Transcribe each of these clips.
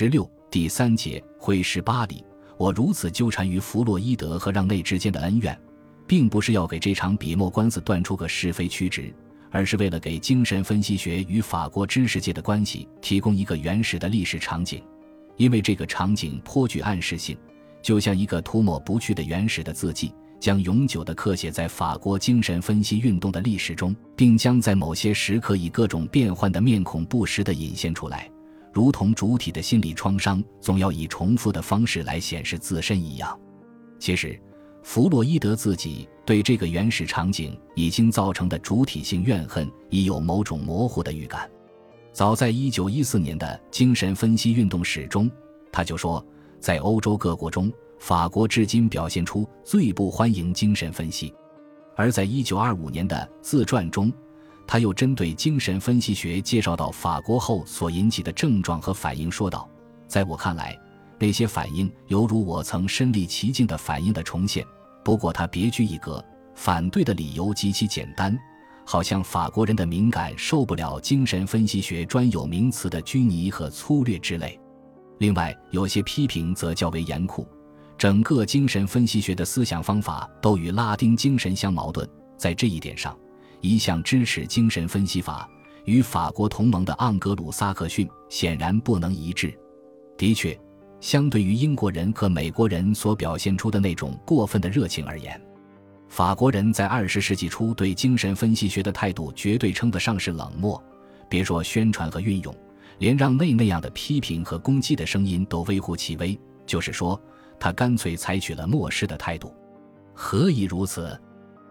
十六第三节会师巴黎。我如此纠缠于弗洛伊德和让内之间的恩怨，并不是要给这场笔墨官司断出个是非曲直，而是为了给精神分析学与法国知识界的关系提供一个原始的历史场景，因为这个场景颇具暗示性，就像一个涂抹不去的原始的字迹。将永久地刻写在法国精神分析运动的历史中，并将在某些时刻以各种变幻的面孔不时地隐现出来，如同主体的心理创伤总要以重复的方式来显示自身一样。其实，弗洛伊德自己对这个原始场景已经造成的主体性怨恨已有某种模糊的预感。早在1914年的精神分析运动史中，他就说，在欧洲各国中。法国至今表现出最不欢迎精神分析，而在一九二五年的自传中，他又针对精神分析学介绍到法国后所引起的症状和反应说道：“在我看来，那些反应犹如我曾身历其境的反应的重现。不过他别具一格，反对的理由极其简单，好像法国人的敏感受不了精神分析学专有名词的拘泥和粗略之类。另外，有些批评则较为严酷。”整个精神分析学的思想方法都与拉丁精神相矛盾，在这一点上，一向支持精神分析法与法国同盟的盎格鲁撒克逊显然不能一致。的确，相对于英国人和美国人所表现出的那种过分的热情而言，法国人在二十世纪初对精神分析学的态度绝对称得上是冷漠。别说宣传和运用，连让内那样的批评和攻击的声音都微乎其微。就是说。他干脆采取了漠视的态度，何以如此？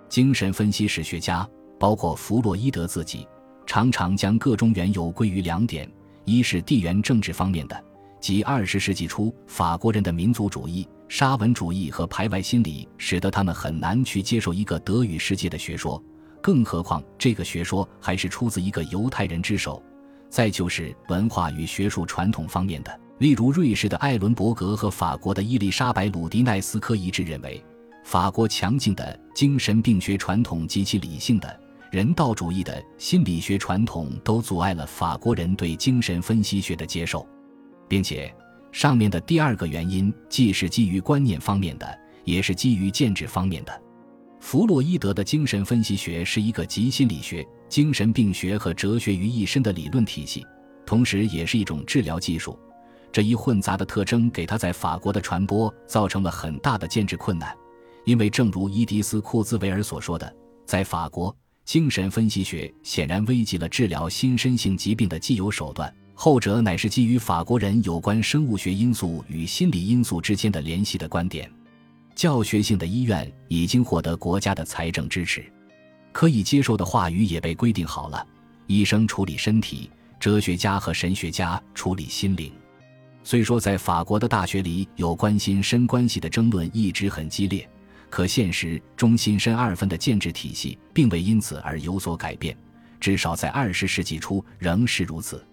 精神分析史学家，包括弗洛伊德自己，常常将各种缘由归于两点：一是地缘政治方面的，即二十世纪初法国人的民族主义、沙文主义和排外心理，使得他们很难去接受一个德语世界的学说，更何况这个学说还是出自一个犹太人之手；再就是文化与学术传统方面的。例如，瑞士的艾伦伯格和法国的伊丽莎白·鲁迪奈斯科一致认为，法国强劲的精神病学传统及其理性的人道主义的心理学传统都阻碍了法国人对精神分析学的接受，并且上面的第二个原因既是基于观念方面的，也是基于建制方面的。弗洛伊德的精神分析学是一个集心理学、精神病学和哲学于一身的理论体系，同时也是一种治疗技术。这一混杂的特征给他在法国的传播造成了很大的建制困难，因为正如伊迪斯·库兹韦尔所说的，在法国，精神分析学显然危及了治疗心身性疾病的既有手段，后者乃是基于法国人有关生物学因素与心理因素之间的联系的观点。教学性的医院已经获得国家的财政支持，可以接受的话语也被规定好了：医生处理身体，哲学家和神学家处理心灵。虽说在法国的大学里有关心身关系的争论一直很激烈，可现实中心深二分的建制体系并未因此而有所改变，至少在二十世纪初仍是如此。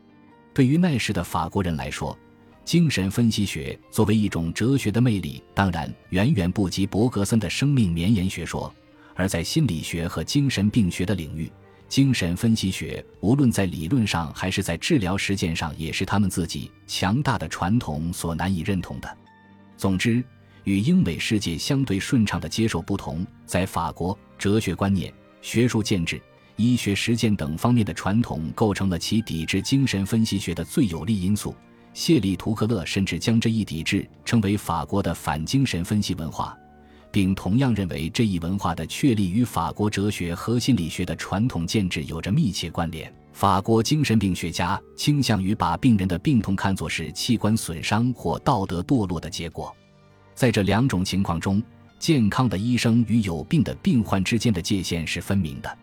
对于那时的法国人来说，精神分析学作为一种哲学的魅力，当然远远不及伯格森的生命绵延学说；而在心理学和精神病学的领域，精神分析学无论在理论上还是在治疗实践上，也是他们自己强大的传统所难以认同的。总之，与英美世界相对顺畅的接受不同，在法国，哲学观念、学术建制、医学实践等方面的传统构成了其抵制精神分析学的最有力因素。谢利图克勒甚至将这一抵制称为法国的反精神分析文化。并同样认为这一文化的确立与法国哲学和心理学的传统建制有着密切关联。法国精神病学家倾向于把病人的病痛看作是器官损伤或道德堕落的结果。在这两种情况中，健康的医生与有病的病患之间的界限是分明的。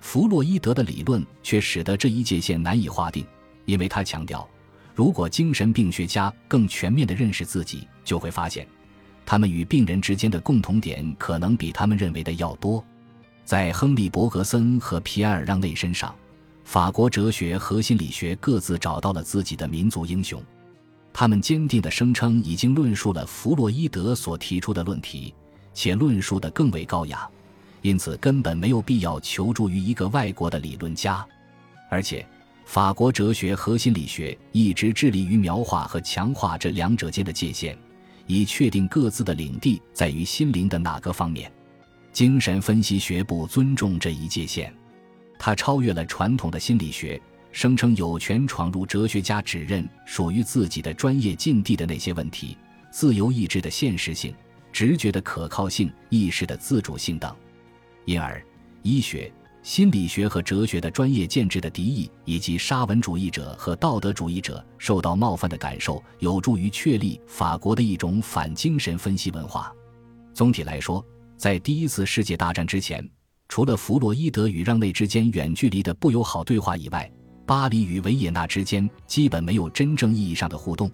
弗洛伊德的理论却使得这一界限难以划定，因为他强调，如果精神病学家更全面地认识自己，就会发现。他们与病人之间的共同点可能比他们认为的要多。在亨利·伯格森和皮埃尔·让内身上，法国哲学和心理学各自找到了自己的民族英雄。他们坚定地声称已经论述了弗洛伊德所提出的论题，且论述得更为高雅，因此根本没有必要求助于一个外国的理论家。而且，法国哲学和心理学一直致力于描画和强化这两者间的界限，以确定各自的领地在于心灵的哪个方面。精神分析学不尊重这一界限，它超越了传统的心理学，声称有权闯入哲学家指认属于自己的专业禁地的那些问题：自由意志的现实性、直觉的可靠性、意识的自主性等。因而，医学。心理学和哲学的专业建制的敌意，以及沙文主义者和道德主义者受到冒犯的感受，有助于确立法国的一种反精神分析文化。总体来说，在第一次世界大战之前，除了弗洛伊德与让内之间远距离的不友好对话以外，巴黎与维也纳之间基本没有真正意义上的互动，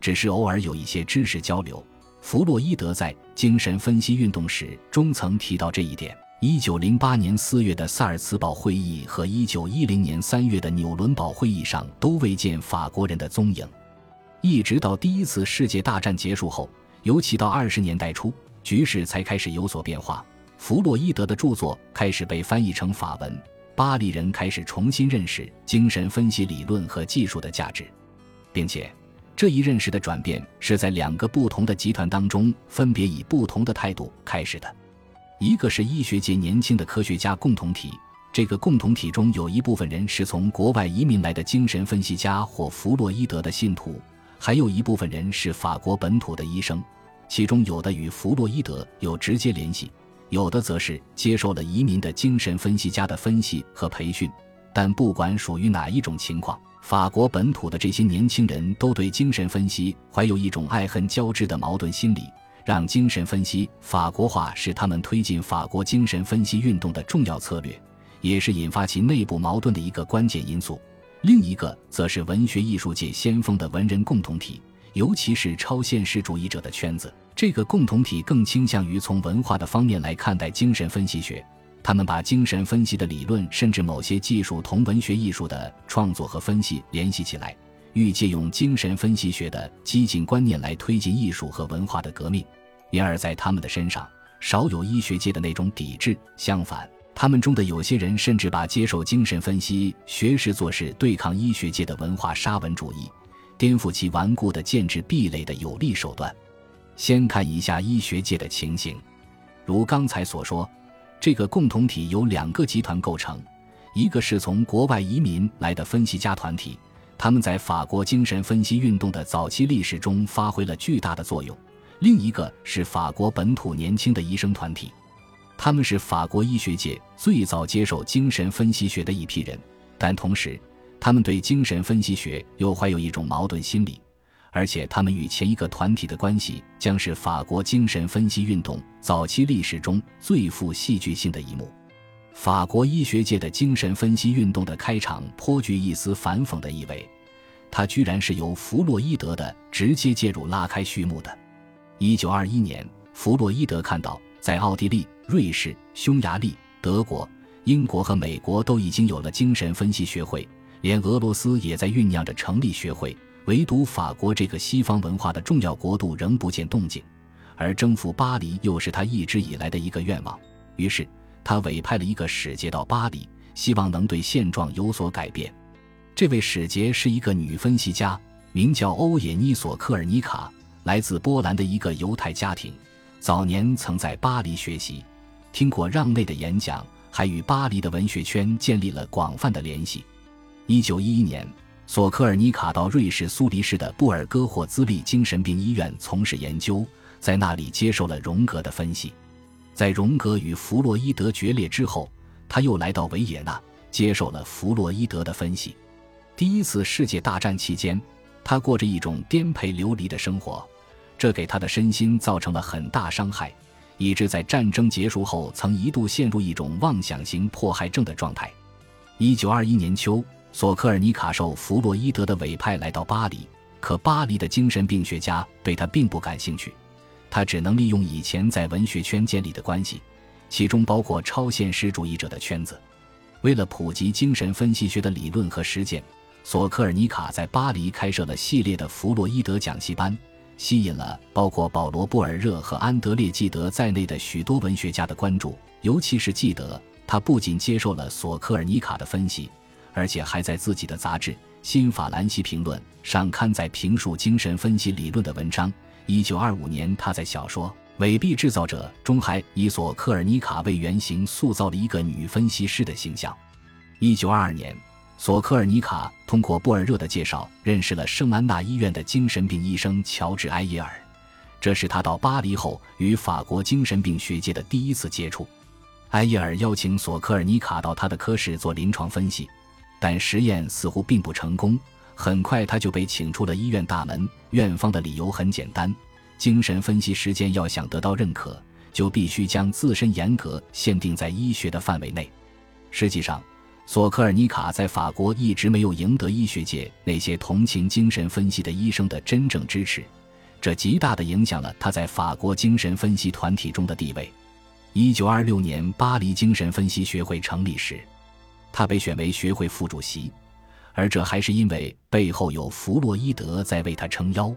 只是偶尔有一些知识交流。弗洛伊德在精神分析运动史中曾提到这一点。一九零八年四月的萨尔茨堡会议和一九一零年三月的纽伦堡会议上都未见法国人的踪影，一直到第一次世界大战结束后，尤其到二十年代初，局势才开始有所变化。弗洛伊德的著作开始被翻译成法文，巴黎人开始重新认识精神分析理论和技术的价值，并且这一认识的转变是在两个不同的集团当中分别以不同的态度开始的。一个是医学界年轻的科学家共同体，这个共同体中有一部分人是从国外移民来的精神分析家或弗洛伊德的信徒，还有一部分人是法国本土的医生，其中有的与弗洛伊德有直接联系，有的则是接受了移民的精神分析家的分析和培训。但不管属于哪一种情况，法国本土的这些年轻人都对精神分析怀有一种爱恨交织的矛盾心理。让精神分析法国化是他们推进法国精神分析运动的重要策略，也是引发其内部矛盾的一个关键因素。另一个则是文学艺术界先锋的文人共同体，尤其是超现实主义者的圈子。这个共同体更倾向于从文化的方面来看待精神分析学，他们把精神分析的理论甚至某些技术同文学艺术的创作和分析联系起来。欲借用精神分析学的激进观念来推进艺术和文化的革命，因而，在他们的身上少有医学界的那种抵制。相反，他们中的有些人甚至把接受精神分析学视作是对抗医学界的文化沙文主义、颠覆其顽固的建制壁垒的有力手段。先看一下医学界的情形，如刚才所说，这个共同体由两个集团构成，一个是从国外移民来的分析家团体。他们在法国精神分析运动的早期历史中发挥了巨大的作用。另一个是法国本土年轻的医生团体，他们是法国医学界最早接受精神分析学的一批人，但同时，他们对精神分析学又怀有一种矛盾心理，而且他们与前一个团体的关系将是法国精神分析运动早期历史中最富戏剧性的一幕。法国医学界的精神分析运动的开场颇具一丝反讽的意味，它居然是由弗洛伊德的直接介入拉开序幕的。一九二一年，弗洛伊德看到，在奥地利、瑞士、匈牙利、德国、英国和美国都已经有了精神分析学会，连俄罗斯也在酝酿着成立学会，唯独法国这个西方文化的重要国度仍不见动静，而征服巴黎又是他一直以来的一个愿望。于是。他委派了一个使节到巴黎，希望能对现状有所改变。这位使节是一个女分析家，名叫欧也妮索科尔尼卡，来自波兰的一个犹太家庭。早年曾在巴黎学习，听过让内的演讲，还与巴黎的文学圈建立了广泛的联系。一九一一年，索科尔尼卡到瑞士苏黎世的布尔戈霍兹利精神病医院从事研究，在那里接受了荣格的分析。在荣格与弗洛伊德决裂之后，他又来到维也纳，接受了弗洛伊德的分析。第一次世界大战期间，他过着一种颠沛流离的生活，这给他的身心造成了很大伤害，以致在战争结束后曾一度陷入一种妄想型迫害症的状态。一九二一年秋，索科尔尼卡受弗洛伊德的委派来到巴黎，可巴黎的精神病学家对他并不感兴趣。他只能利用以前在文学圈建立的关系，其中包括超现实主义者的圈子。为了普及精神分析学的理论和实践，索科尔尼卡在巴黎开设了系列的弗洛伊德讲习班，吸引了包括保罗·布尔热和安德烈·纪德在内的许多文学家的关注。尤其是纪德，他不仅接受了索科尔尼卡的分析，而且还在自己的杂志《新法兰西评论》上刊载评述精神分析理论的文章。一九二五年，他在小说《伪币制造者》中还以索科尔尼卡为原型塑造了一个女分析师的形象。一九二二年，索科尔尼卡通过布尔热的介绍，认识了圣安娜医院的精神病医生乔治埃耶尔。这是他到巴黎后与法国精神病学界的第一次接触。埃耶尔邀请索科尔尼卡到他的科室做临床分析，但实验似乎并不成功。很快他就被请出了医院大门。院方的理由很简单：精神分析实践要想得到认可，就必须将自身严格限定在医学的范围内。实际上，索科尔尼卡在法国一直没有赢得医学界那些同情精神分析的医生的真正支持。这极大地影响了他在法国精神分析团体中的地位。一九二六年，巴黎精神分析学会成立时，他被选为学会副主席，而这还是因为背后有弗洛伊德在为他撑腰。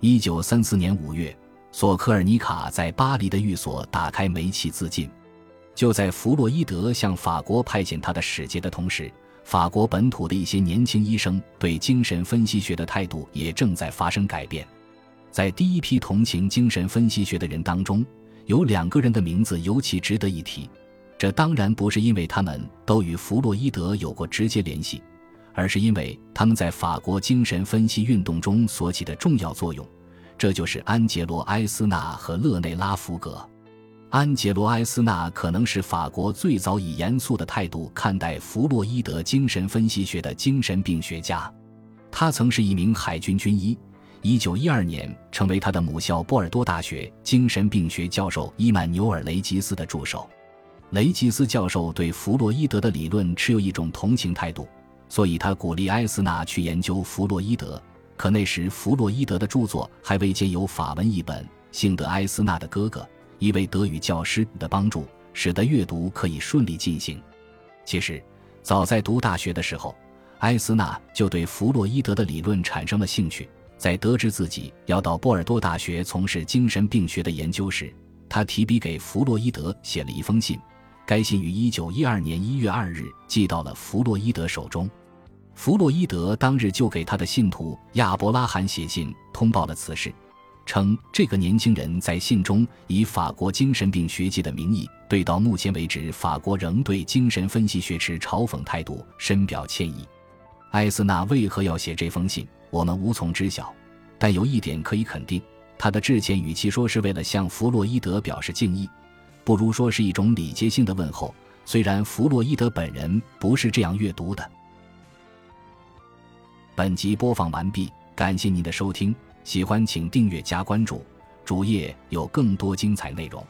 一九三四年五月，索科尔尼卡在巴黎的寓所打开煤气自尽。就在弗洛伊德向法国派遣他的使节的同时，法国本土的一些年轻医生对精神分析学的态度也正在发生改变。在第一批同情精神分析学的人当中，有两个人的名字尤其值得一提。这当然不是因为他们都与弗洛伊德有过直接联系，而是因为他们在法国精神分析运动中所起的重要作用。这就是安杰罗·埃斯纳和勒内拉·福格。安杰罗·埃斯纳可能是法国最早以严肃的态度看待弗洛伊德精神分析学的精神病学家。他曾是一名海军军医。一九一二年，成为他的母校波尔多大学精神病学教授伊曼纽尔·雷吉斯的助手。雷吉斯教授对弗洛伊德的理论持有一种同情态度，所以他鼓励埃斯纳去研究弗洛伊德。可那时，弗洛伊德的著作还未见有法文译本。幸得埃斯纳的哥哥，一位德语教师的帮助，使得阅读可以顺利进行。其实，早在读大学的时候，埃斯纳就对弗洛伊德的理论产生了兴趣。在得知自己要到波尔多大学从事精神病学的研究时，他提笔给弗洛伊德写了一封信。该信于1912年1月2日寄到了弗洛伊德手中。弗洛伊德当日就给他的信徒亚伯拉罕写信通报了此事，称这个年轻人在信中以法国精神病学界的名义，对到目前为止法国仍对精神分析学持嘲讽态度深表歉意。艾斯纳为何要写这封信？我们无从知晓，但有一点可以肯定：他的致歉与其说是为了向弗洛伊德表示敬意，不如说是一种礼节性的问候。虽然弗洛伊德本人不是这样阅读的。本集播放完毕，感谢您的收听，喜欢请订阅加关注，主页有更多精彩内容。